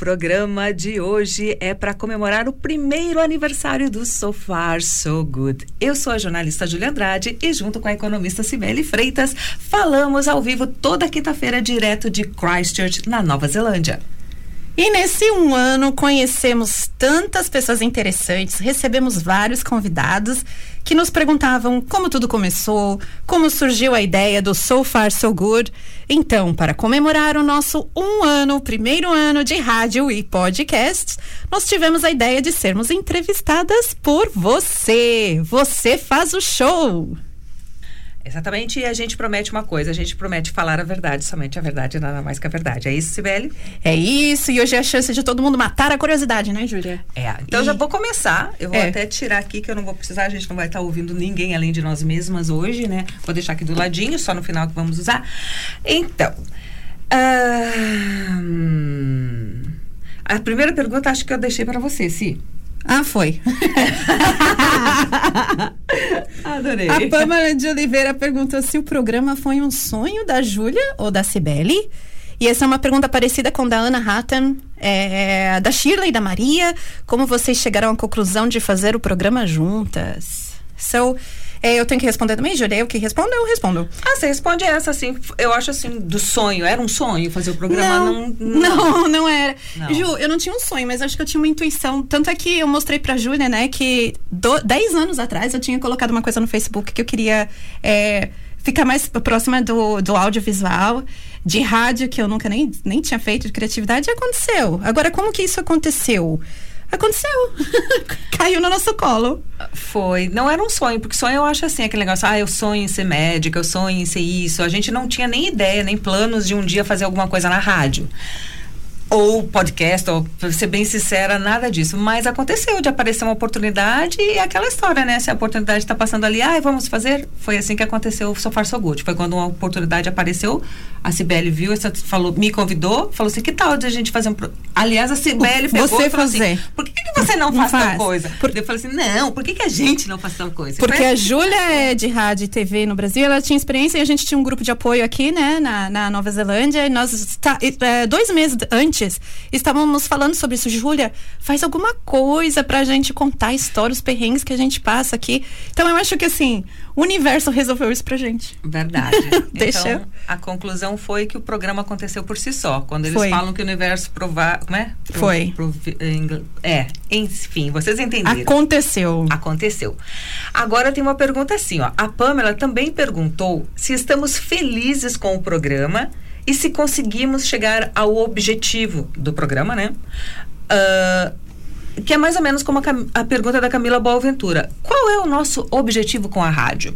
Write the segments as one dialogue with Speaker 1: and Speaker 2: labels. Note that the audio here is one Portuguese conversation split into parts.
Speaker 1: Programa de hoje é para comemorar o primeiro aniversário do So Far So Good. Eu sou a jornalista Julia Andrade e, junto com a economista Cibele Freitas, falamos ao vivo toda quinta-feira, direto de Christchurch, na Nova Zelândia.
Speaker 2: E nesse um ano conhecemos tantas pessoas interessantes, recebemos vários convidados que nos perguntavam como tudo começou, como surgiu a ideia do So Far So Good. Então, para comemorar o nosso um ano, primeiro ano de rádio e podcasts, nós tivemos a ideia de sermos entrevistadas por você. Você faz o show!
Speaker 1: Exatamente, e a gente promete uma coisa, a gente promete falar a verdade, somente a verdade, nada mais que a verdade. É isso, Sibeli?
Speaker 2: É isso, e hoje é a chance de todo mundo matar a curiosidade, né, Júlia?
Speaker 1: É, então e... já vou começar, eu vou é. até tirar aqui, que eu não vou precisar, a gente não vai estar ouvindo ninguém além de nós mesmas hoje, né? Vou deixar aqui do ladinho, só no final que vamos usar. Então, uh, a primeira pergunta acho que eu deixei para você, Si.
Speaker 2: Ah, foi.
Speaker 1: Adorei.
Speaker 2: A Pamela de Oliveira perguntou se o programa foi um sonho da Júlia ou da Cibele. E essa é uma pergunta parecida com a da Ana Hatton, é, da Shirley e da Maria. Como vocês chegaram à conclusão de fazer o programa juntas? So, é, eu tenho que responder também, Júlia? Eu que respondo, eu respondo.
Speaker 1: Ah, você responde essa, assim. Eu acho assim, do sonho. Era um sonho fazer o programa?
Speaker 2: Não, não, não, não, era. Não. Ju, eu não tinha um sonho, mas acho que eu tinha uma intuição. Tanto é que eu mostrei pra Júlia, né, que do, dez anos atrás eu tinha colocado uma coisa no Facebook que eu queria. É, ficar mais próxima do, do audiovisual, de rádio, que eu nunca nem, nem tinha feito, de criatividade, e aconteceu. Agora, como que isso aconteceu? Aconteceu. Caiu no nosso colo.
Speaker 1: Foi. Não era um sonho, porque sonho eu acho assim, aquele negócio, ah, eu sonho em ser médica, eu sonho em ser isso. A gente não tinha nem ideia, nem planos de um dia fazer alguma coisa na rádio ou podcast, ou pra ser bem sincera, nada disso. Mas aconteceu de aparecer uma oportunidade e aquela história, né? Se a oportunidade está passando ali, ah, vamos fazer. Foi assim que aconteceu o Sofar So Good. Foi quando uma oportunidade apareceu, a Cibele viu, falou, me convidou, falou assim: que tal de a gente fazer um. Pro... Aliás, a Cibele pegou
Speaker 2: você
Speaker 1: e falou
Speaker 2: fazer.
Speaker 1: assim: por que, que você não, não faz, faz, tal coisa? Por... Eu falei assim: não, por que, que a gente não faz tal coisa?
Speaker 2: Porque a Júlia é de rádio e TV no Brasil, ela tinha experiência e a gente tinha um grupo de apoio aqui, né, na, na Nova Zelândia, e nós, está, é, dois meses antes, estávamos estávamos falando sobre isso. Júlia, faz alguma coisa pra gente contar a história, os perrengues que a gente passa aqui. Então eu acho que assim, o universo resolveu isso pra gente.
Speaker 1: Verdade.
Speaker 2: Deixa.
Speaker 1: Então, a conclusão foi que o programa aconteceu por si só. Quando eles foi. falam que o universo provar. Como é?
Speaker 2: Pro, foi.
Speaker 1: Pro, é, enfim, vocês entenderam.
Speaker 2: Aconteceu.
Speaker 1: Aconteceu. Agora tem uma pergunta assim, ó. A Pamela também perguntou se estamos felizes com o programa e se conseguimos chegar ao objetivo do programa, né? Uh, que é mais ou menos como a, a pergunta da Camila Boaventura. Qual é o nosso objetivo com a rádio?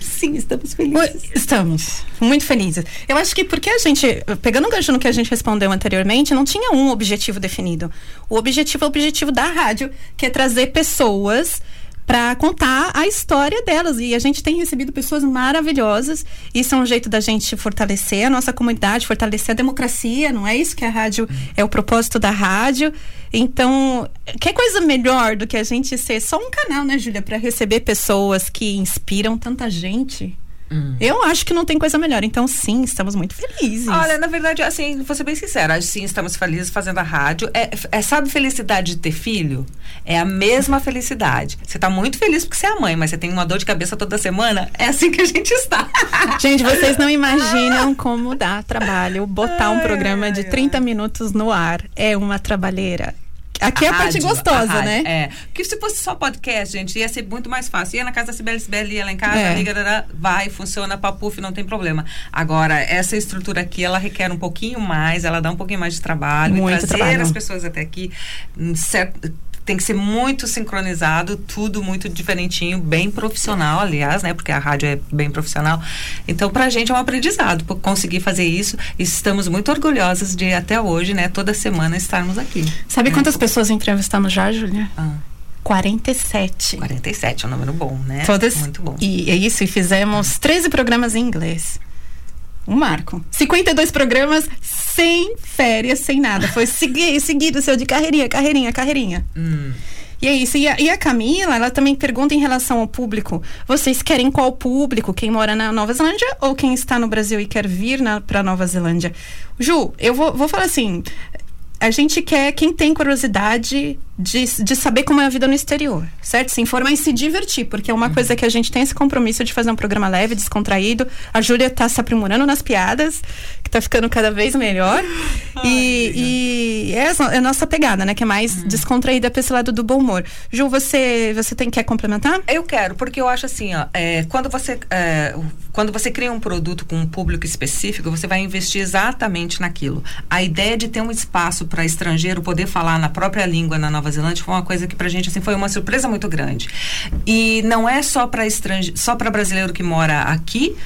Speaker 2: Sim, estamos felizes. Estamos muito felizes. Eu acho que porque a gente, pegando o gancho no que a gente respondeu anteriormente, não tinha um objetivo definido. O objetivo é o objetivo da rádio, que é trazer pessoas para contar a história delas. E a gente tem recebido pessoas maravilhosas. Isso é um jeito da gente fortalecer a nossa comunidade, fortalecer a democracia, não é isso que a rádio é o propósito da rádio. Então, que coisa melhor do que a gente ser só um canal, né, Júlia, para receber pessoas que inspiram tanta gente? Hum. Eu acho que não tem coisa melhor. Então, sim, estamos muito felizes.
Speaker 1: Olha, na verdade, assim, vou ser bem sincera. Sim, estamos felizes fazendo a rádio. É, é, sabe felicidade de ter filho? É a mesma felicidade. Você está muito feliz porque você é a mãe, mas você tem uma dor de cabeça toda semana. É assim que a gente está.
Speaker 2: Gente, vocês não imaginam como dá trabalho botar um programa de 30 minutos no ar. É uma trabalheira. Aqui a é a rádio, parte gostosa, a né?
Speaker 1: É. Porque se fosse só podcast, gente, ia ser muito mais fácil. Ia na casa da Sibeli, Sibeli ia lá em casa, é. liga, vai, funciona, papuf, não tem problema. Agora, essa estrutura aqui, ela requer um pouquinho mais, ela dá um pouquinho mais de trabalho.
Speaker 2: Muito
Speaker 1: trazer
Speaker 2: trabalho.
Speaker 1: as pessoas até aqui, certo tem que ser muito sincronizado, tudo muito diferentinho, bem profissional, aliás, né? Porque a rádio é bem profissional. Então, para a gente é um aprendizado conseguir fazer isso. E estamos muito orgulhosas de até hoje, né? Toda semana estarmos aqui.
Speaker 2: Sabe né? quantas pessoas entrevistamos já, Júlia? Ah. 47.
Speaker 1: 47 é um número bom, né?
Speaker 2: Todas. Muito bom. E é isso, e fizemos 13 programas em inglês. Um marco. 52 programas sem férias, sem nada. Foi segui, seguido seu de carreirinha, carreirinha, carreirinha. Hum. E é isso. E a, e a, Camila, ela também pergunta em relação ao público. Vocês querem qual público? Quem mora na Nova Zelândia ou quem está no Brasil e quer vir para Nova Zelândia? Ju, eu vou, vou falar assim. A gente quer quem tem curiosidade de, de saber como é a vida no exterior, certo? Se informar e se divertir, porque é uma uhum. coisa que a gente tem esse compromisso de fazer um programa leve, descontraído. A Júlia está se aprimorando nas piadas, que está ficando cada vez melhor. Ai, e, e é, a, é a nossa pegada, né? Que é mais uhum. descontraída para esse lado do bom humor. Ju, você, você tem, quer complementar?
Speaker 1: Eu quero, porque eu acho assim, ó, é, quando, você, é, quando você cria um produto com um público específico, você vai investir exatamente naquilo. A ideia de ter um espaço para estrangeiro poder falar na própria língua na nova Nova Zelândia foi uma coisa que pra gente assim foi uma surpresa muito grande. E não é só para estrangeiro, só para brasileiro que mora aqui,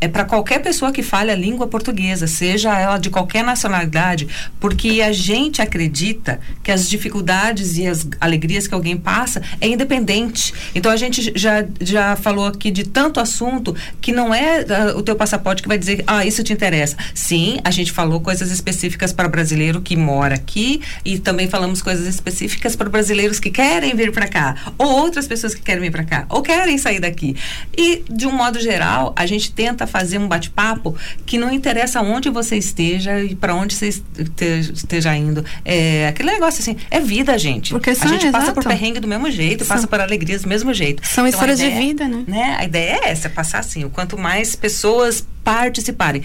Speaker 1: é para qualquer pessoa que fale a língua portuguesa, seja ela de qualquer nacionalidade, porque a gente acredita que as dificuldades e as alegrias que alguém passa é independente. Então a gente já, já falou aqui de tanto assunto que não é uh, o teu passaporte que vai dizer, ah, isso te interessa. Sim, a gente falou coisas específicas para brasileiro que mora aqui e também falamos coisas específicas para brasileiros que querem vir para cá, ou outras pessoas que querem vir para cá, ou querem sair daqui. E de um modo geral, a gente tenta fazer um bate-papo que não interessa onde você esteja e para onde você esteja indo. É aquele negócio assim, é vida, gente. Porque são, a gente passa por perrengue do mesmo jeito, são, passa por alegrias do mesmo jeito.
Speaker 2: São então, histórias ideia, de vida, né?
Speaker 1: né? A ideia é essa, é passar assim, o quanto mais pessoas participarem.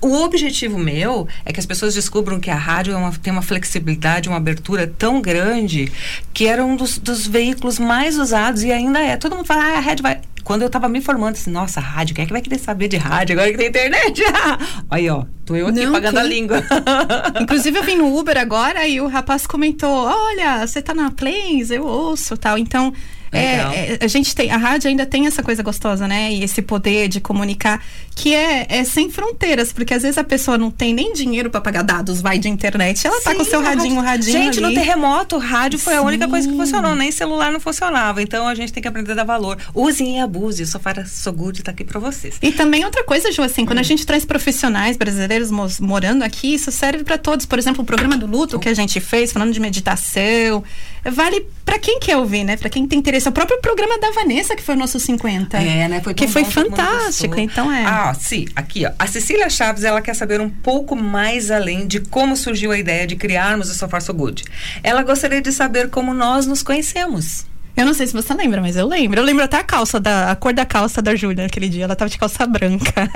Speaker 1: O objetivo meu é que as pessoas descubram que a rádio é uma, tem uma flexibilidade, uma abertura tão grande que era um dos, dos veículos mais usados e ainda é. Todo mundo fala, ah, a rádio vai quando eu tava me formando, assim, nossa, rádio, quem é que vai querer saber de rádio agora que tem internet? Aí, ó, tô eu aqui Não, pagando que... a língua.
Speaker 2: Inclusive, eu vim no Uber agora e o rapaz comentou: Olha, você tá na Plains? Eu ouço tal. Então, é, é, a gente tem, a rádio ainda tem essa coisa gostosa, né? E esse poder de comunicar que é, é sem fronteiras, porque às vezes a pessoa não tem nem dinheiro para pagar dados, vai de internet, ela Sim, tá com o seu radinho, radinho.
Speaker 1: Gente, ali. no terremoto, rádio foi Sim. a única coisa que funcionou, nem celular não funcionava. Então a gente tem que aprender a dar valor. Usem e abuse, o Sofara Sogud tá aqui para vocês.
Speaker 2: E também outra coisa, Ju, assim, quando hum. a gente traz profissionais brasileiros morando aqui, isso serve para todos. Por exemplo, o programa do luto que a gente fez, falando de meditação, vale para quem quer ouvir, né? Para quem tem interesse. O próprio programa da Vanessa, que foi o nosso 50.
Speaker 1: É, né? Foi
Speaker 2: que foi fantástico, então é.
Speaker 1: Ah, sim, aqui, ó. A Cecília Chaves, ela quer saber um pouco mais além de como surgiu a ideia de criarmos o Sofá So Good. Ela gostaria de saber como nós nos conhecemos.
Speaker 2: Eu não sei se você lembra, mas eu lembro. Eu lembro até a calça, da, a cor da calça da Júlia naquele dia. Ela tava de calça branca.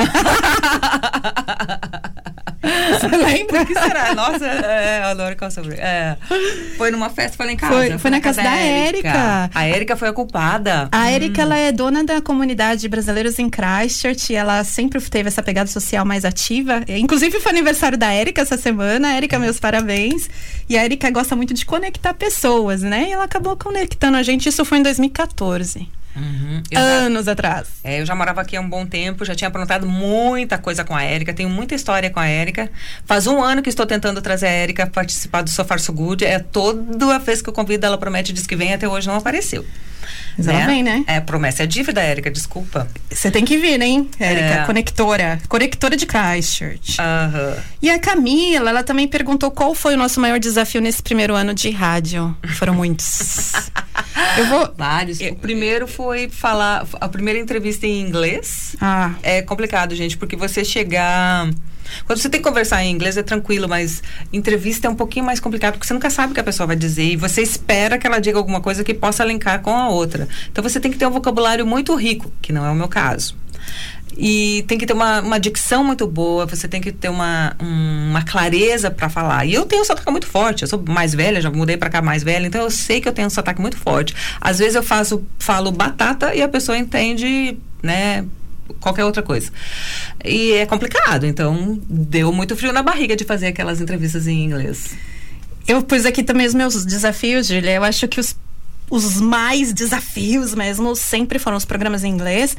Speaker 1: Você lembra? O que será? Nossa, é, eu adoro calça branca. É. Foi numa festa, foi lá em casa.
Speaker 2: Foi, foi, foi na, casa, casa da Érica.
Speaker 1: A Érica foi a culpada.
Speaker 2: A Érica, hum. ela é dona da comunidade Brasileiros em Christchurch. ela sempre teve essa pegada social mais ativa. Inclusive, foi aniversário da Érica essa semana. Érica, meus parabéns. E a Érica gosta muito de conectar pessoas, né? E ela acabou conectando a gente. Isso foi em 2014. Uhum. Anos já, atrás.
Speaker 1: É, eu já morava aqui há um bom tempo, já tinha aprontado muita coisa com a Érica, tenho muita história com a Érica. Faz um ano que estou tentando trazer a Érica participar do Sofar So Good. É toda vez que eu convido, ela promete, diz que vem, até hoje não apareceu.
Speaker 2: Mas né? ela vem, né?
Speaker 1: É, promessa é dívida, Érica, desculpa.
Speaker 2: Você tem que vir, hein, Érica? É. Conectora. Conectora de Christchurch.
Speaker 1: Uhum.
Speaker 2: E a Camila, ela também perguntou qual foi o nosso maior desafio nesse primeiro ano de rádio. Foram muitos.
Speaker 1: Eu vou. Vários. O primeiro foi falar. A primeira entrevista em inglês.
Speaker 2: Ah.
Speaker 1: É complicado, gente, porque você chegar quando você tem que conversar em inglês é tranquilo, mas entrevista é um pouquinho mais complicado porque você nunca sabe o que a pessoa vai dizer e você espera que ela diga alguma coisa que possa linkar com a outra. Então você tem que ter um vocabulário muito rico, que não é o meu caso. E tem que ter uma, uma dicção muito boa, você tem que ter uma, um, uma clareza para falar. E eu tenho um sotaque muito forte, eu sou mais velha, já mudei para cá mais velha, então eu sei que eu tenho um sotaque muito forte. Às vezes eu faço, falo batata e a pessoa entende, né, qualquer outra coisa. E é complicado, então deu muito frio na barriga de fazer aquelas entrevistas em inglês.
Speaker 2: Eu pus aqui também os meus desafios, Julia. Eu acho que os, os mais desafios mesmo sempre foram os programas em inglês.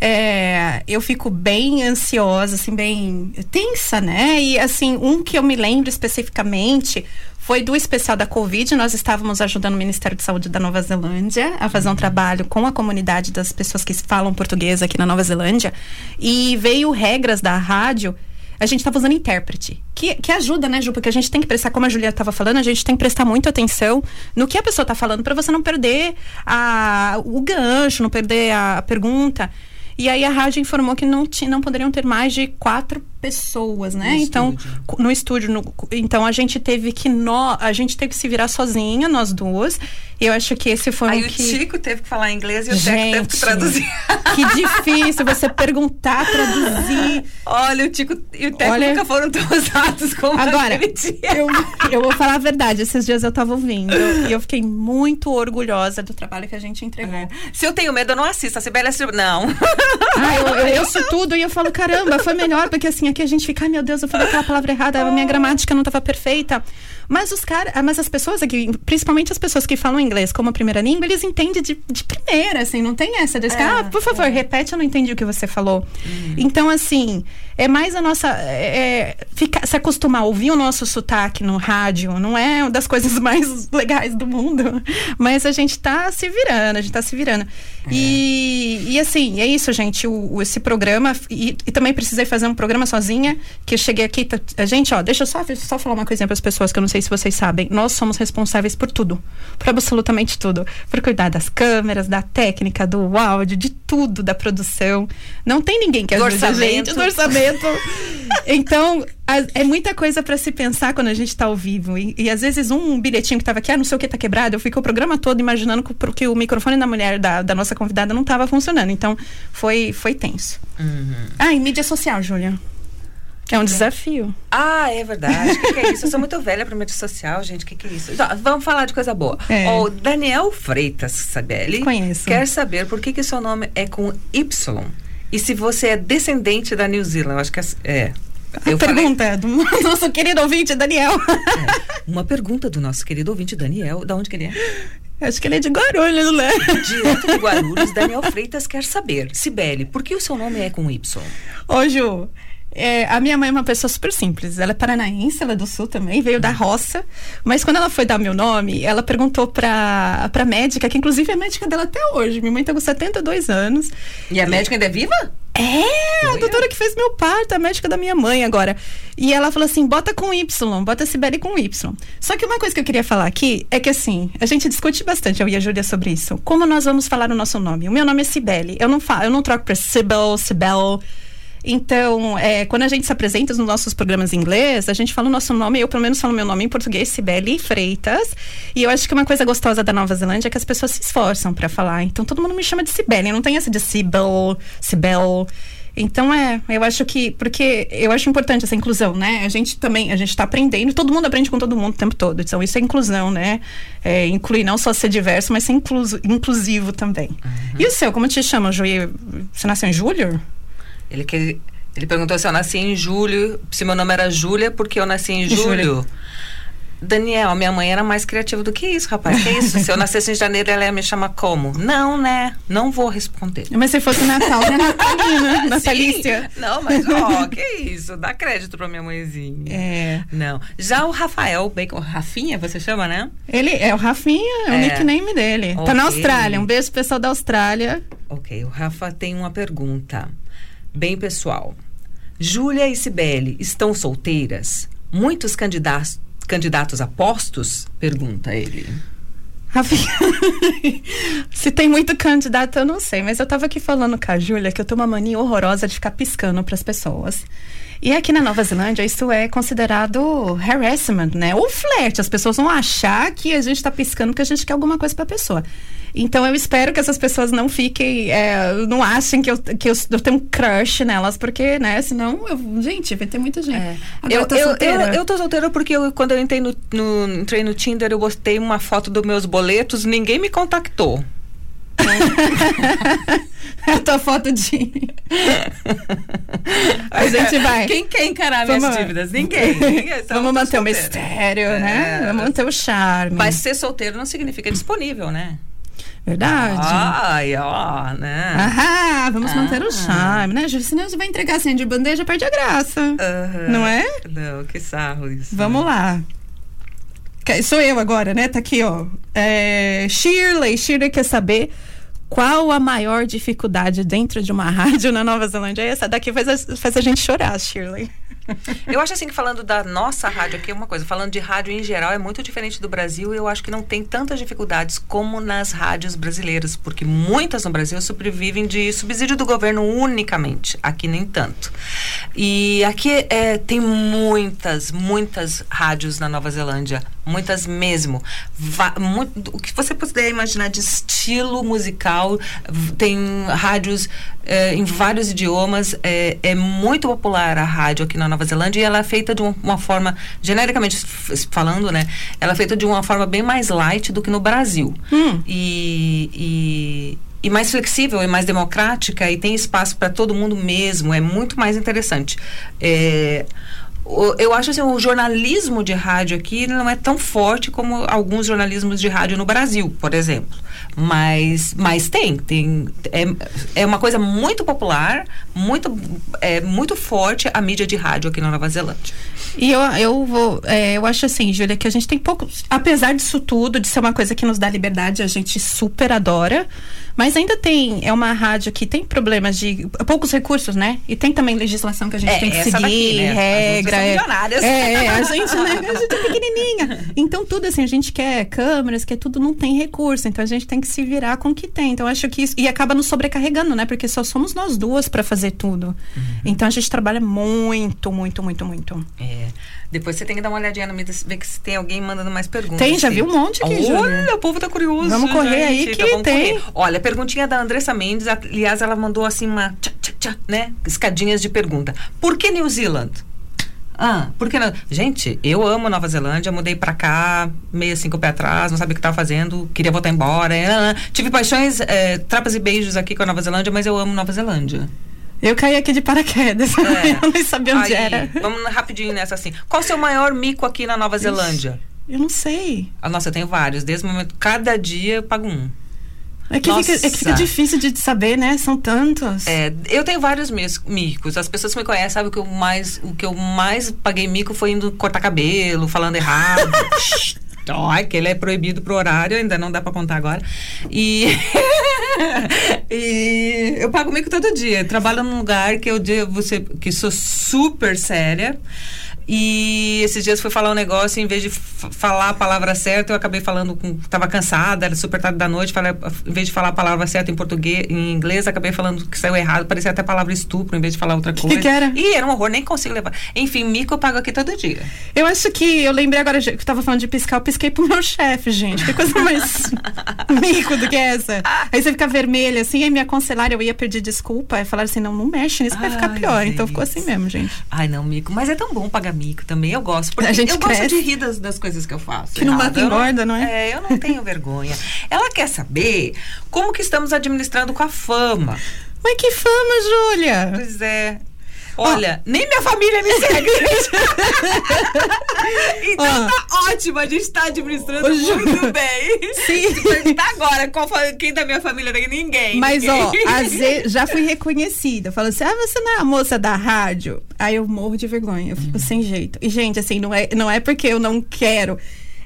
Speaker 2: É, eu fico bem ansiosa, assim, bem tensa, né? E assim, um que eu me lembro especificamente foi do especial da Covid. Nós estávamos ajudando o Ministério de Saúde da Nova Zelândia a fazer um uhum. trabalho com a comunidade das pessoas que falam português aqui na Nova Zelândia. E veio regras da rádio a gente estava usando intérprete. Que, que ajuda, né, Ju? Porque a gente tem que prestar, como a Julia estava falando, a gente tem que prestar muita atenção no que a pessoa está falando para você não perder a, o gancho, não perder a, a pergunta. E aí a rádio informou que não, não poderiam ter mais de quatro pessoas, né? No então, estúdio. no estúdio, no, então a gente teve que nó, a gente teve que se virar sozinha, nós duas. Eu acho que esse foi
Speaker 1: Aí
Speaker 2: um
Speaker 1: o
Speaker 2: que...
Speaker 1: Tico teve que falar inglês e o Teco teve que traduzir.
Speaker 2: Que difícil você perguntar, traduzir.
Speaker 1: Olha, o Tico e o Teco Olha... nunca foram tão usados como
Speaker 2: Agora, eu, eu vou falar a verdade. Esses dias eu tava ouvindo e eu fiquei muito orgulhosa do trabalho que a gente entregou. É.
Speaker 1: Se eu tenho medo, eu não assisto. A Sibeli assistiu. Não.
Speaker 2: Ah, eu, eu, eu ouço tudo e eu falo, caramba, foi melhor, porque assim, aqui a gente fica, ai meu Deus, eu falei aquela palavra errada, a minha gramática não estava perfeita. Mas os caras, mas as pessoas aqui, principalmente as pessoas que falam inglês como primeira língua, eles entendem de, de primeira, assim, não tem essa de é, ah, por favor, é. repete, eu não entendi o que você falou. Uhum. Então, assim, é mais a nossa. É, ficar, se acostumar a ouvir o nosso sotaque no rádio, não é uma das coisas mais legais do mundo. Mas a gente tá se virando, a gente tá se virando. É. E, e assim, é isso, gente. O, o esse programa, e, e, também precisei fazer um programa sozinha, que eu cheguei aqui. Tá, a gente, ó, deixa eu só, só falar uma coisinha para as pessoas que eu não sei se vocês sabem. Nós somos responsáveis por tudo. Por absolutamente tudo. Por cuidar das câmeras, da técnica, do áudio, de tudo, da produção. Não tem ninguém que ajude a gente do orçamento então, é muita coisa para se pensar quando a gente está ao vivo. E, e, às vezes um bilhetinho que estava aqui, ah, não sei o que está quebrado, eu fico o programa todo imaginando que, que o microfone da mulher, da, da nossa convidada, não estava funcionando. Então, foi, foi tenso. Uhum. Ah, e mídia social, Júlia. É um desafio.
Speaker 1: Ah, é verdade. O que, que, é isso? Eu sou muito velha para mídia social, gente. O que, que, é isso? Então, vamos falar de coisa boa. É. O Daniel Freitas Sabelli
Speaker 2: Conheço.
Speaker 1: quer saber por que, que seu nome é com Y. E se você é descendente da New Zealand, eu acho que é. é
Speaker 2: eu pergunta falei... do nosso querido ouvinte Daniel.
Speaker 1: É, uma pergunta do nosso querido ouvinte Daniel. Da onde que ele é?
Speaker 2: Acho que ele é de Guarulhos, né?
Speaker 1: Direto de Guarulhos, Daniel Freitas quer saber. Sibeli, por que o seu nome é com Y?
Speaker 2: Ô, Ju, é, a minha mãe é uma pessoa super simples. Ela é paranaense, ela é do sul também, veio da roça. Mas quando ela foi dar meu nome, ela perguntou pra, pra médica, que inclusive é médica dela até hoje. Minha mãe tá com 72 anos.
Speaker 1: E a médica ainda é viva?
Speaker 2: É, a doutora que fez meu parto, a médica da minha mãe agora. E ela falou assim: bota com Y, bota Sibeli com Y. Só que uma coisa que eu queria falar aqui é que assim, a gente discute bastante, eu e a Júlia, sobre isso. Como nós vamos falar o nosso nome? O meu nome é Sibeli. Eu não falo, eu não troco pra Sibel, Sibel. Então, é, quando a gente se apresenta nos nossos programas em inglês, a gente fala o nosso nome, eu pelo menos falo meu nome em português, Sibeli Freitas. E eu acho que uma coisa gostosa da Nova Zelândia é que as pessoas se esforçam para falar. Então, todo mundo me chama de Sibeli, não tem essa de Sibel, Sibel. Então é, eu acho que porque eu acho importante essa inclusão, né? A gente também a gente está aprendendo, todo mundo aprende com todo mundo o tempo todo. Então isso é inclusão, né? É, incluir não só ser diverso, mas ser incluso, inclusivo também. Uhum. E o seu, como te chama, Juí? Você nasceu em julho?
Speaker 1: Ele, que, ele perguntou se eu nasci em julho, se meu nome era Júlia, porque eu nasci em julho. julho. Daniel, minha mãe era mais criativa do que isso, rapaz. Que isso? Se eu nascesse em janeiro, ela ia me chamar como? Não, né? Não vou responder.
Speaker 2: Mas se fosse Natal, né? Natalina, Natalícia.
Speaker 1: Não, mas ó, que isso? Dá crédito pra minha mãezinha.
Speaker 2: É.
Speaker 1: Não. Já o Rafael Bacon, Rafinha, você chama, né?
Speaker 2: Ele é o Rafinha, é, é. o nickname dele. Okay. Tá na Austrália. Um beijo pro pessoal da Austrália.
Speaker 1: Ok, o Rafa tem uma pergunta bem pessoal. Júlia e Cibele estão solteiras? Muitos candidatos, candidatos a postos? Pergunta ele.
Speaker 2: Se tem muito candidato, eu não sei. Mas eu estava aqui falando com a Júlia que eu tenho uma mania horrorosa de ficar piscando para as pessoas. E aqui na Nova Zelândia, isso é considerado harassment, né? Ou flerte. As pessoas vão achar que a gente está piscando porque a gente quer alguma coisa para a pessoa. Então eu espero que essas pessoas não fiquem, é, não achem que eu, que eu, eu, tenho um crush nelas, porque, né, senão, eu, gente, vai ter muita gente. É.
Speaker 1: eu, eu, tô solteira. Eu, eu, tô solteira porque eu, quando eu entrei no, no, entrei no Tinder, eu botei uma foto dos meus boletos, ninguém me contactou.
Speaker 2: a tua foto de. a gente vai.
Speaker 1: Quem quer encarar Vamos... minhas dívidas? Ninguém. Ninguém.
Speaker 2: Vamos manter solteiro. o mistério, né? É. Vamos manter o charme.
Speaker 1: Mas ser solteiro não significa disponível, né?
Speaker 2: Verdade.
Speaker 1: Ai, ó, né?
Speaker 2: Ahá, vamos ah. manter o charme, né? Senão você vai entregar assim de bandeja, perde a graça. Não é?
Speaker 1: Não, que sarro isso.
Speaker 2: Vamos né? lá. Sou eu agora, né? Tá aqui, ó. É, Shirley. Shirley quer saber qual a maior dificuldade dentro de uma rádio na Nova Zelândia? Essa daqui faz a, faz a gente chorar, Shirley.
Speaker 1: Eu acho assim que falando da nossa rádio aqui, uma coisa, falando de rádio em geral, é muito diferente do Brasil e eu acho que não tem tantas dificuldades como nas rádios brasileiras, porque muitas no Brasil sobrevivem de subsídio do governo unicamente, aqui nem tanto. E aqui é, tem muitas, muitas rádios na Nova Zelândia, muitas mesmo. Va muito, o que você puder imaginar de estilo musical, tem rádios é, em vários idiomas, é, é muito popular a rádio aqui na Nova Nova Zelândia e ela é feita de uma forma, genericamente falando, né? Ela é feita de uma forma bem mais light do que no Brasil. Hum. E, e, e mais flexível e mais democrática e tem espaço para todo mundo mesmo. É muito mais interessante. É, eu acho assim, o jornalismo de rádio aqui não é tão forte como alguns jornalismos de rádio no Brasil, por exemplo. Mas, mas tem, tem é, é uma coisa muito popular, muito, é, muito forte a mídia de rádio aqui na Nova Zelândia.
Speaker 2: E eu, eu vou, é, eu acho assim, Júlia, que a gente tem pouco, apesar disso tudo, de ser uma coisa que nos dá liberdade, a gente super adora. Mas ainda tem, é uma rádio que tem problemas de poucos recursos, né? E tem também legislação que a gente é, tem que seguir, daqui, né? regra. É, é, é, a gente, né? A gente é pequenininha. Então, tudo assim, a gente quer câmeras, quer tudo, não tem recurso. Então, a gente tem que se virar com o que tem. Então, acho que isso. E acaba nos sobrecarregando, né? Porque só somos nós duas para fazer tudo. Uhum. Então, a gente trabalha muito, muito, muito, muito.
Speaker 1: É. Depois você tem que dar uma olhadinha no mídia, ver que se tem alguém mandando mais perguntas.
Speaker 2: Tem, já viu um monte aqui,
Speaker 1: Olha, o povo tá curioso.
Speaker 2: Vamos correr gente. aí que então, tem. Correr.
Speaker 1: Olha, perguntinha da Andressa Mendes, aliás, ela mandou assim uma tchá, tchá, tchá, né? Escadinhas de pergunta. Por que New Zealand? Ah, por que não? Gente, eu amo Nova Zelândia, mudei pra cá, meio assim com o pé atrás, não sabia o que estava fazendo, queria voltar embora. Tive paixões, é, trapas e beijos aqui com a Nova Zelândia, mas eu amo Nova Zelândia.
Speaker 2: Eu caí aqui de paraquedas. É. eu nem sabia onde Aí, era.
Speaker 1: Vamos rapidinho nessa assim. Qual o seu maior mico aqui na Nova Zelândia?
Speaker 2: Eu não sei.
Speaker 1: Ah, nossa, eu tenho vários. Desde o momento, cada dia eu pago um.
Speaker 2: É que, fica, é que, fica, difícil de saber, né? São tantos.
Speaker 1: É, eu tenho vários micos. As pessoas que me conhecem sabem que eu mais, o que eu mais paguei mico foi indo cortar cabelo, falando errado. Ai, que ele é proibido pro horário, ainda não dá para contar agora. E, e eu pago mico todo dia. Trabalho num lugar que eu você que sou super séria. E esses dias fui falar um negócio, em vez de falar a palavra certa, eu acabei falando com. Tava cansada, era super tarde da noite, falei, em vez de falar a palavra certa em português, em inglês, acabei falando que saiu errado, parecia até a palavra estupro, em vez de falar outra coisa.
Speaker 2: Que, que era?
Speaker 1: E era um horror, nem consigo levar. Enfim, mico eu pago aqui todo dia.
Speaker 2: Eu acho que, eu lembrei agora que eu tava falando de piscar, eu pisquei pro meu chefe, gente. Que coisa mais mico do que essa. Aí você fica vermelha, assim, aí me aconselharam, eu ia pedir desculpa, aí falaram assim, não, não mexe nisso, vai ficar pior. Deus. Então ficou assim mesmo, gente.
Speaker 1: Ai, não, mico. Mas é tão bom pagar também. Eu gosto. Porque
Speaker 2: a gente
Speaker 1: eu
Speaker 2: cresce.
Speaker 1: gosto de rir das, das coisas que eu faço.
Speaker 2: Que não mata engorda, não
Speaker 1: é? É, eu não tenho vergonha. Ela quer saber como que estamos administrando com a fama.
Speaker 2: Mas que fama, Júlia?
Speaker 1: Pois é. Olha, oh. nem minha família me segue. então oh. tá ótimo, a gente tá administrando muito bem. Sim. Se perguntar agora qual quem da minha família tem ninguém.
Speaker 2: Mas
Speaker 1: ninguém.
Speaker 2: ó, às vezes já fui reconhecida. Falando assim: ah, você não é a moça da rádio? Aí eu morro de vergonha, eu fico hum. sem jeito. E, gente, assim, não é, não é porque eu não quero.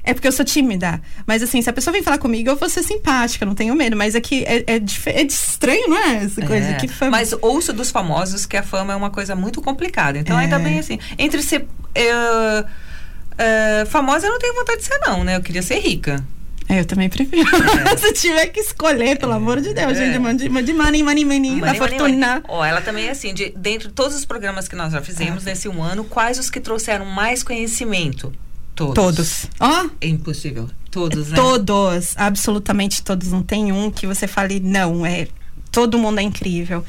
Speaker 2: É porque eu sou tímida. Mas assim, se a pessoa vem falar comigo, eu vou ser simpática, não tenho medo. Mas é que é, é, é estranho, não é? Essa coisa é, que
Speaker 1: fama... Mas ouço dos famosos que a fama é uma coisa muito complicada. Então, ainda bem assim. Entre ser. Uh, uh, famosa, eu não tenho vontade de ser, não, né? Eu queria ser rica.
Speaker 2: É, eu também prefiro. É. Se tiver que escolher, pelo amor de Deus, é. gente, de, de money, money, money, a fortuna.
Speaker 1: Ó, ela também é assim, de, dentro de todos os programas que nós já fizemos ah. nesse um ano, quais os que trouxeram mais conhecimento? Todos.
Speaker 2: Ó.
Speaker 1: Oh? É impossível. Todos, né?
Speaker 2: Todos. Absolutamente todos. Não tem um que você fale, não, é. Todo mundo é incrível.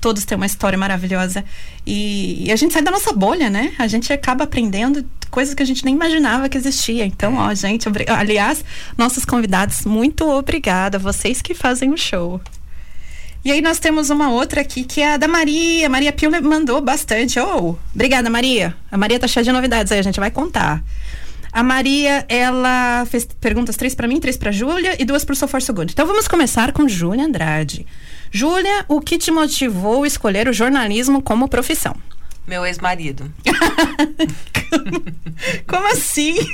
Speaker 2: Todos têm uma história maravilhosa. E, e a gente sai da nossa bolha, né? A gente acaba aprendendo coisas que a gente nem imaginava que existia. Então, ó, gente, aliás, nossos convidados, muito obrigada. Vocês que fazem o show. E aí nós temos uma outra aqui que é a da Maria. Maria Pio mandou bastante. Oh, obrigada, Maria. A Maria tá cheia de novidades aí, a gente vai contar. A Maria, ela fez perguntas três para mim, três para Júlia e duas para o Sofor Good. Então vamos começar com Júlia Andrade. Júlia, o que te motivou a escolher o jornalismo como profissão?
Speaker 1: Meu ex-marido.
Speaker 2: Como assim?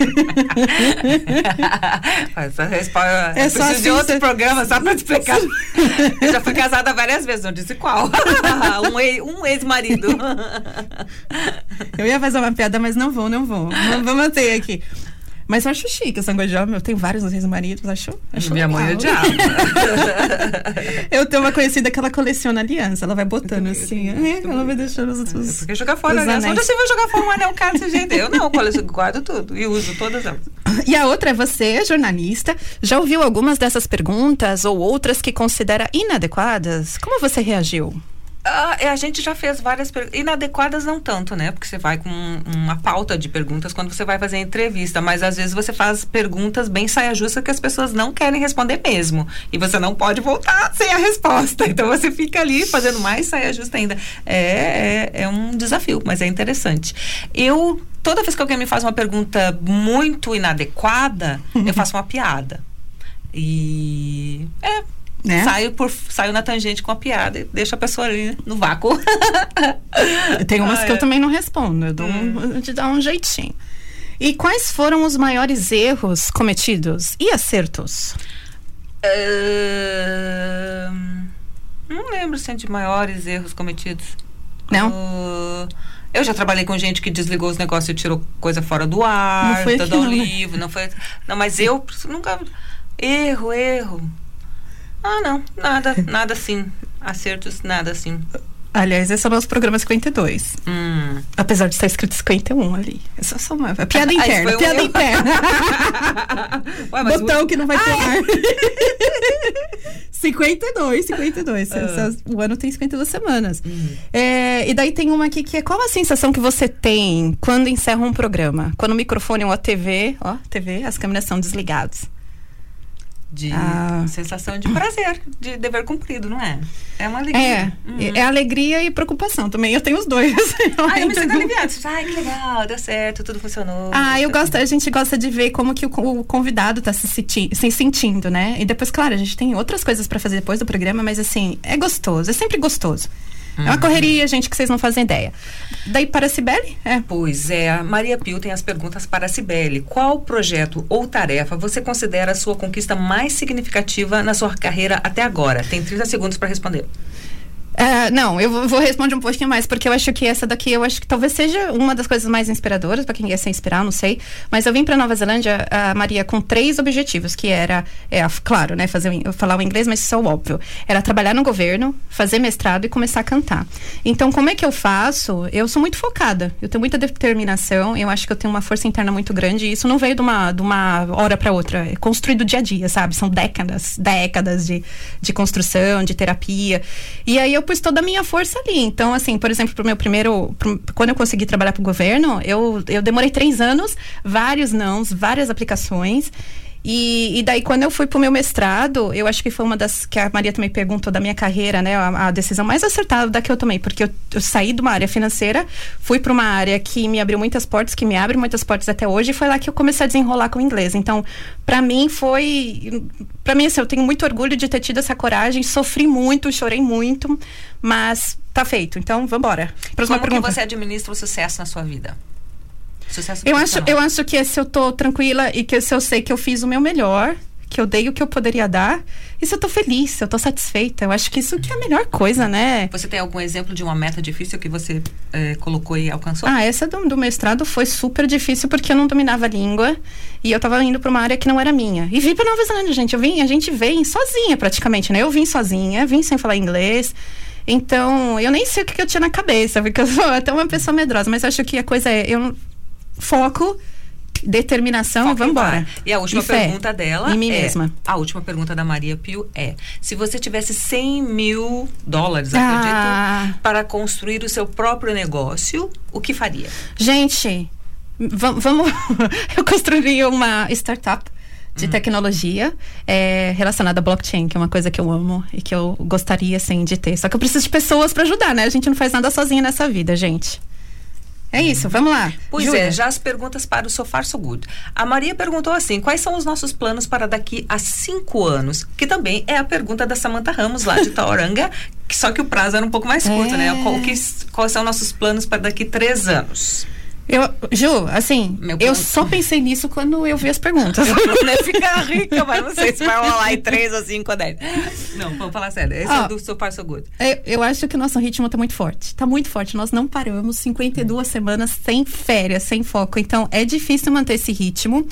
Speaker 1: Essa resposta. É só assim, de outro você... programa, só pra te explicar. Eu já fui casada várias vezes, não disse qual. um ex-marido.
Speaker 2: Eu ia fazer uma piada, mas não vou, não vou. Vou manter aqui. Mas eu acho chique o sanguejão. Eu tenho vários ex-maridos, acho, acho
Speaker 1: Minha mãe é diabo.
Speaker 2: eu tenho uma conhecida que ela coleciona aliança. Ela vai botando assim. É, ela vai deixando os outros.
Speaker 1: Porque jogar fora aliança. Onde você vai jogar fora um anel caro desse jeito? Eu não, eu guardo tudo e uso todas elas.
Speaker 2: E a outra é você, jornalista. Já ouviu algumas dessas perguntas ou outras que considera inadequadas? Como você reagiu?
Speaker 1: Ah, é, a gente já fez várias perguntas. Inadequadas não tanto, né? Porque você vai com uma pauta de perguntas quando você vai fazer entrevista. Mas às vezes você faz perguntas bem saia justa que as pessoas não querem responder mesmo. E você não pode voltar sem a resposta. Então você fica ali fazendo mais saia justa ainda. É, é, é um desafio, mas é interessante. Eu, toda vez que alguém me faz uma pergunta muito inadequada, eu faço uma piada. E. É né? Saio, por, saio na tangente com a piada e deixo a pessoa ali no vácuo.
Speaker 2: Tem umas ah, que é. eu também não respondo, eu dou hum. um, de dar um jeitinho. E quais foram os maiores erros cometidos e acertos?
Speaker 1: Uh, não lembro se é de maiores erros cometidos.
Speaker 2: Não? Uh,
Speaker 1: eu já trabalhei com gente que desligou os negócios e tirou coisa fora do ar, não foi todo o né? livro, não foi. Não, mas eu nunca. Erro, erro. Ah, não, nada, nada assim. Acertos, nada assim.
Speaker 2: Aliás, esse é o nosso programa 52. Hum. Apesar de estar escrito 51 ali. É só uma. É piada interna, piada um interna. Ué, Botão o... que não vai ter ar. 52, 52. Uh. Essa, o ano tem 52 semanas. Hum. É, e daí tem uma aqui que é qual a sensação que você tem quando encerra um programa? Quando o microfone ou a TV, ó, TV, as câmeras são desligadas
Speaker 1: de ah. sensação de prazer, de dever cumprido, não é? É uma alegria.
Speaker 2: É, uhum. é alegria e preocupação também. Eu tenho os dois.
Speaker 1: ah, eu me sinto aliviada. Ai, que legal, deu certo, tudo funcionou.
Speaker 2: Ah, eu gosto, a gente gosta de ver como que o, o convidado está se, se sentindo, né? E depois, claro, a gente tem outras coisas para fazer depois do programa, mas assim, é gostoso, é sempre gostoso. Uhum. É uma correria, gente, que vocês não fazem ideia. Daí para a Cibele?
Speaker 1: É. Pois é, a Maria Pio tem as perguntas para a Cibele. Qual projeto ou tarefa você considera a sua conquista mais significativa na sua carreira até agora? Tem 30 segundos para responder.
Speaker 2: Uh, não, eu vou responder um pouquinho mais, porque eu acho que essa daqui, eu acho que talvez seja uma das coisas mais inspiradoras para quem quer se inspirar, não sei. Mas eu vim para Nova Zelândia, a Maria, com três objetivos, que era, é, claro, né, fazer, falar o inglês, mas isso é óbvio. Era trabalhar no governo, fazer mestrado e começar a cantar. Então, como é que eu faço? Eu sou muito focada, eu tenho muita determinação, eu acho que eu tenho uma força interna muito grande, e isso não veio de uma, de uma hora para outra, é construído dia a dia, sabe? São décadas, décadas de, de construção, de terapia. E aí eu eu pus toda a minha força ali. Então, assim, por exemplo, pro meu primeiro. Pro, quando eu consegui trabalhar pro governo, eu, eu demorei três anos, vários nãos, várias aplicações. E, e, daí, quando eu fui pro meu mestrado, eu acho que foi uma das que a Maria também perguntou da minha carreira, né? A, a decisão mais acertada da que eu tomei, porque eu, eu saí de uma área financeira, fui para uma área que me abriu muitas portas, que me abre muitas portas até hoje, e foi lá que eu comecei a desenrolar com o inglês. Então, para mim foi. para mim, assim, eu tenho muito orgulho de ter tido essa coragem, sofri muito, chorei muito, mas tá feito. Então, vamos embora.
Speaker 1: Como que você administra o sucesso na sua vida?
Speaker 2: Sucesso eu acho, eu acho que se eu tô tranquila e que se eu sei que eu fiz o meu melhor, que eu dei o que eu poderia dar, e se eu tô feliz, se eu tô satisfeita. Eu acho que isso que é a melhor coisa, né?
Speaker 1: Você tem algum exemplo de uma meta difícil que você é, colocou e alcançou?
Speaker 2: Ah, essa do, do, mestrado foi super difícil porque eu não dominava a língua e eu tava indo para uma área que não era minha. E vim para Nova Zelândia, gente. Eu vim, a gente vem sozinha praticamente, né? Eu vim sozinha, vim sem falar inglês. Então, eu nem sei o que, que eu tinha na cabeça, porque eu sou até uma pessoa medrosa, mas acho que a coisa é. Eu foco determinação, Foco vamos embora.
Speaker 1: E a última
Speaker 2: e
Speaker 1: pergunta fé, dela
Speaker 2: em mim
Speaker 1: é,
Speaker 2: mesma.
Speaker 1: A última pergunta da Maria Pio é: se você tivesse 100 mil dólares, acredito, ah. para construir o seu próprio negócio, o que faria?
Speaker 2: Gente, vamos. eu construiria uma startup de tecnologia é, relacionada a blockchain, que é uma coisa que eu amo e que eu gostaria, assim, de ter. Só que eu preciso de pessoas para ajudar, né? A gente não faz nada sozinha nessa vida, gente. É isso, vamos lá.
Speaker 1: Pois
Speaker 2: Júlia.
Speaker 1: é, já as perguntas para o Sofar So Good. A Maria perguntou assim: quais são os nossos planos para daqui a cinco anos? Que também é a pergunta da Samantha Ramos, lá de Tauranga, que só que o prazo era um pouco mais curto,
Speaker 2: É.
Speaker 1: né? Qual, que, quais são nossos planos para daqui a três anos?
Speaker 2: Eu, Ju, assim, eu só pensei nisso quando eu vi as perguntas.
Speaker 1: né? Ficar rica, mas não sei se vai rolar em três ou cinco ou dez. Não, vamos falar sério. Esse é
Speaker 2: Ó.
Speaker 1: do Sofar So Good.
Speaker 2: Eu, eu acho que o nosso ritmo tá muito forte. Tá muito forte. Nós não paramos 52 semanas sem férias, sem foco. Então é difícil manter esse ritmo.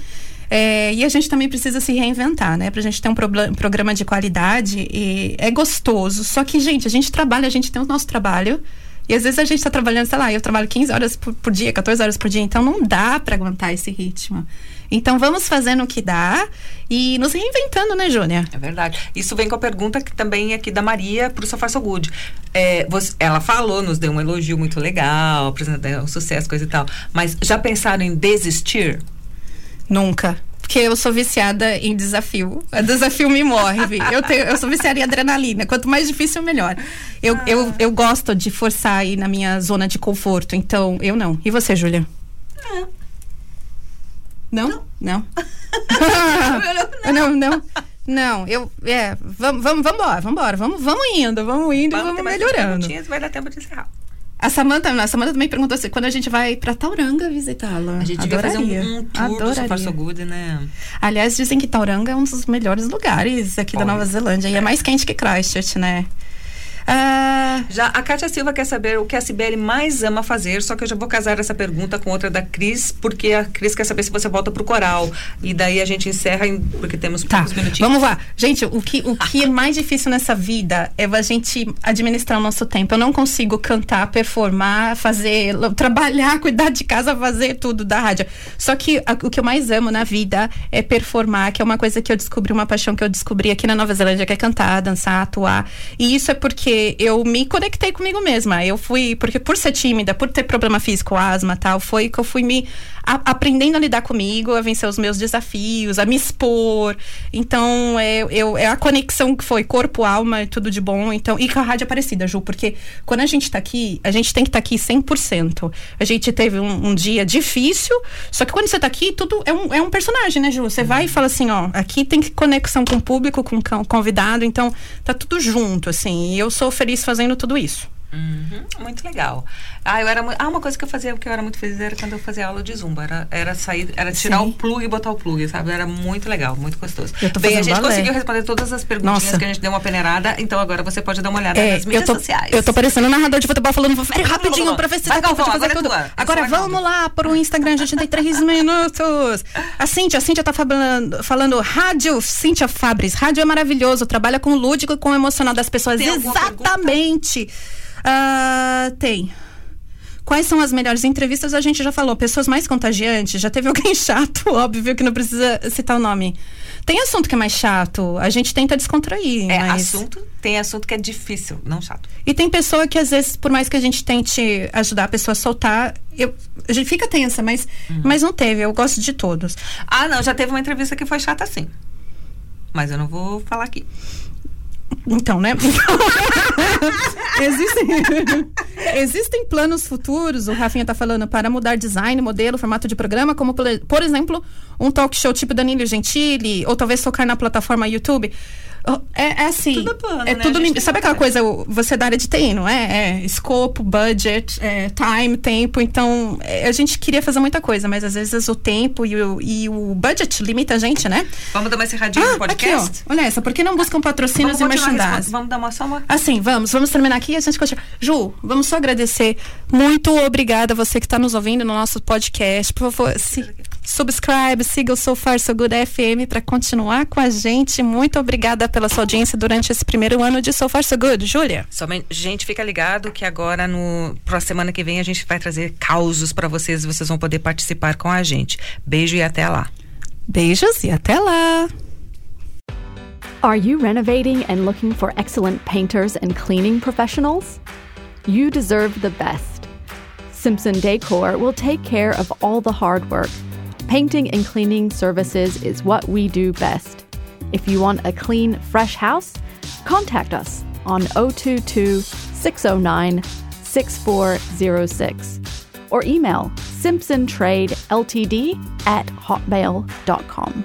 Speaker 2: É, e a gente também precisa se reinventar, né? Pra gente ter um programa de qualidade. E é gostoso. Só que, gente, a gente trabalha, a gente tem o nosso trabalho. E às vezes a gente tá trabalhando, sei lá, eu trabalho 15 horas por, por dia, 14 horas por dia. Então não dá pra aguentar esse ritmo. Então vamos fazendo o que dá e nos reinventando, né, Júnia?
Speaker 1: É verdade. Isso vem com a pergunta que também é aqui da Maria para o Sofar So Good. É, você- ela falou, nos deu um elogio muito legal, apresentou um sucesso, coisa e tal. Mas já pensaram em desistir?
Speaker 2: Nunca. Porque eu sou viciada em desafio. O desafio me move. Eu, tenho, eu sou viciada em adrenalina. Quanto mais difícil, melhor. Eu, eu, eu gosto de forçar aí na minha zona de conforto. Então, eu não. E você, Júlia? Não. Não? Não? não, não. Não, eu. É, vamos, vamos, vamos embora, vamos embora. Vamos, vamos indo, vamos indo e vamos
Speaker 1: mais duas
Speaker 2: melhorando.
Speaker 1: Vai dar tempo de encerrar.
Speaker 2: A Samanta, a Samanta também perguntou assim, quando a gente vai pra Tauranga visitá-la.
Speaker 1: A gente devia fazer
Speaker 2: Adoraria.
Speaker 1: um, um tour do. So Good, né?
Speaker 2: Aliás, dizem que Tauranga é um dos melhores lugares aqui da. Nova Zelândia. E é mais quente que Christchurch, né? Ah,
Speaker 1: Já a Kátia Silva quer saber o que a Sibeli mais ama fazer, só que eu já vou casar essa pergunta com outra da Cris, porque a Cris quer saber se você volta pro coral. E daí a gente encerra, em- porque temos
Speaker 2: tá,
Speaker 1: poucos minutinhos.
Speaker 2: vamos lá. Gente, o que, o que é mais difícil nessa vida é a gente administrar o nosso tempo. Eu não consigo cantar, performar, fazer, trabalhar, cuidar de casa, fazer tudo da rádio. Só que a- o que eu mais amo na vida é performar, que é uma coisa que eu descobri, uma paixão que eu descobri aqui na Nova Zelândia, que é cantar, dançar, atuar. E isso é porque eu me conectei comigo mesma. Eu fui, porque por ser tímida, por ter problema físico, asma tal, foi que eu fui me a- aprendendo a lidar comigo, a vencer os meus desafios, a me expor. Então, é, eu, é a conexão que foi corpo, alma, e tudo de bom. Então, e com a Rádio Aparecida, Ju, porque quando a gente tá aqui, a gente tem que estar aqui 100%. A gente teve um, um dia difícil, só que quando você tá aqui, tudo é um, é um personagem, né, Ju? Você vai e fala assim, ó, aqui tem conexão com o público, com o convidado, então tá tudo junto, assim. E eu sou feliz fazendo tudo isso.
Speaker 1: Uhum, muito legal. Ah, eu era ah, uma coisa que eu fazia que eu era muito feliz era quando eu fazia aula de zumba. Era, era sair, era tirar
Speaker 2: Sim.
Speaker 1: o plug e botar o plug, sabe? Era muito legal, muito gostoso.
Speaker 2: Eu tô
Speaker 1: Bem, a gente
Speaker 2: balé.
Speaker 1: conseguiu responder todas as perguntinhas
Speaker 2: Nossa.
Speaker 1: que a gente deu uma peneirada, então agora você pode dar uma olhada
Speaker 2: É,
Speaker 1: nas
Speaker 2: eu
Speaker 1: mídias
Speaker 2: tô,
Speaker 1: sociais.
Speaker 2: eu tô parecendo um narrador de futebol falando "Vai rapidinho pra ver se de
Speaker 1: Galvão,
Speaker 2: fazer
Speaker 1: agora é
Speaker 2: tudo.
Speaker 1: Esse
Speaker 2: Agora vamos lá pro Instagram, a gente tem três minutos. A Cíntia, a Cíntia tá falando, falando rádio, Cíntia Fabris, rádio é maravilhoso, trabalha com o lúdico e com o emocional das pessoas.
Speaker 1: Tem
Speaker 2: Exatamente. Ah, tem. Quais são as melhores entrevistas? A gente já falou. Pessoas mais contagiantes. Já teve alguém chato, óbvio que não precisa citar o nome. Tem assunto que é mais chato. A gente tenta descontrair.
Speaker 1: É,
Speaker 2: mas...
Speaker 1: assunto, tem assunto que é difícil, não chato.
Speaker 2: E tem pessoa que, às vezes, por mais que a gente tente ajudar a pessoa a soltar, eu, a gente fica tensa, mas,
Speaker 1: Uhum.
Speaker 2: mas não teve. Eu gosto de todos.
Speaker 1: Ah, não, já teve uma entrevista que foi chata sim. Mas eu não vou falar aqui.
Speaker 2: Então, né? existem, existem planos futuros, o Rafinha tá falando, para mudar design, modelo, formato de programa, como, por, por exemplo, um talk show tipo Danilo Gentili, ou talvez focar na plataforma YouTube. É, é assim.
Speaker 1: Tudo é plano,
Speaker 2: é
Speaker 1: né?
Speaker 2: tudo lim- Sabe
Speaker 1: que
Speaker 2: aquela coisa, você é da área de TI, não é? É escopo, budget, é, time, tempo. Então, é, a gente queria fazer muita coisa, mas às vezes o tempo e o, e o budget limita a gente, né?
Speaker 1: Vamos dar uma encerradinha no
Speaker 2: Ah, aqui,
Speaker 1: podcast?
Speaker 2: ó. Olha essa. Por que não buscam patrocínios e
Speaker 1: continuar
Speaker 2: merchandising?
Speaker 1: Vamos dar uma só uma.
Speaker 2: Assim, vamos, vamos terminar aqui e a gente continua. Ju, vamos só agradecer. Muito obrigada a você que está nos ouvindo no nosso podcast. Por favor, se, subscribe, siga o So Far So Good FM para continuar com a gente. Muito obrigada pela sua audiência durante esse primeiro ano de So Far So Good. Júlia?
Speaker 1: Somente, gente, fica ligado que agora no próxima semana que vem a gente vai trazer causos para vocês e vocês vão poder participar com a gente. Beijo e até lá.
Speaker 2: Beijos e até lá!
Speaker 3: Are you renovating and looking for excellent painters and cleaning professionals? You deserve the best. Simpson Decor will take care of all the hard work, Painting and cleaning services is what we do best. If you want a clean, fresh house, contact us on 022 609 6406 or email simpsontradeltd at hotmail.com.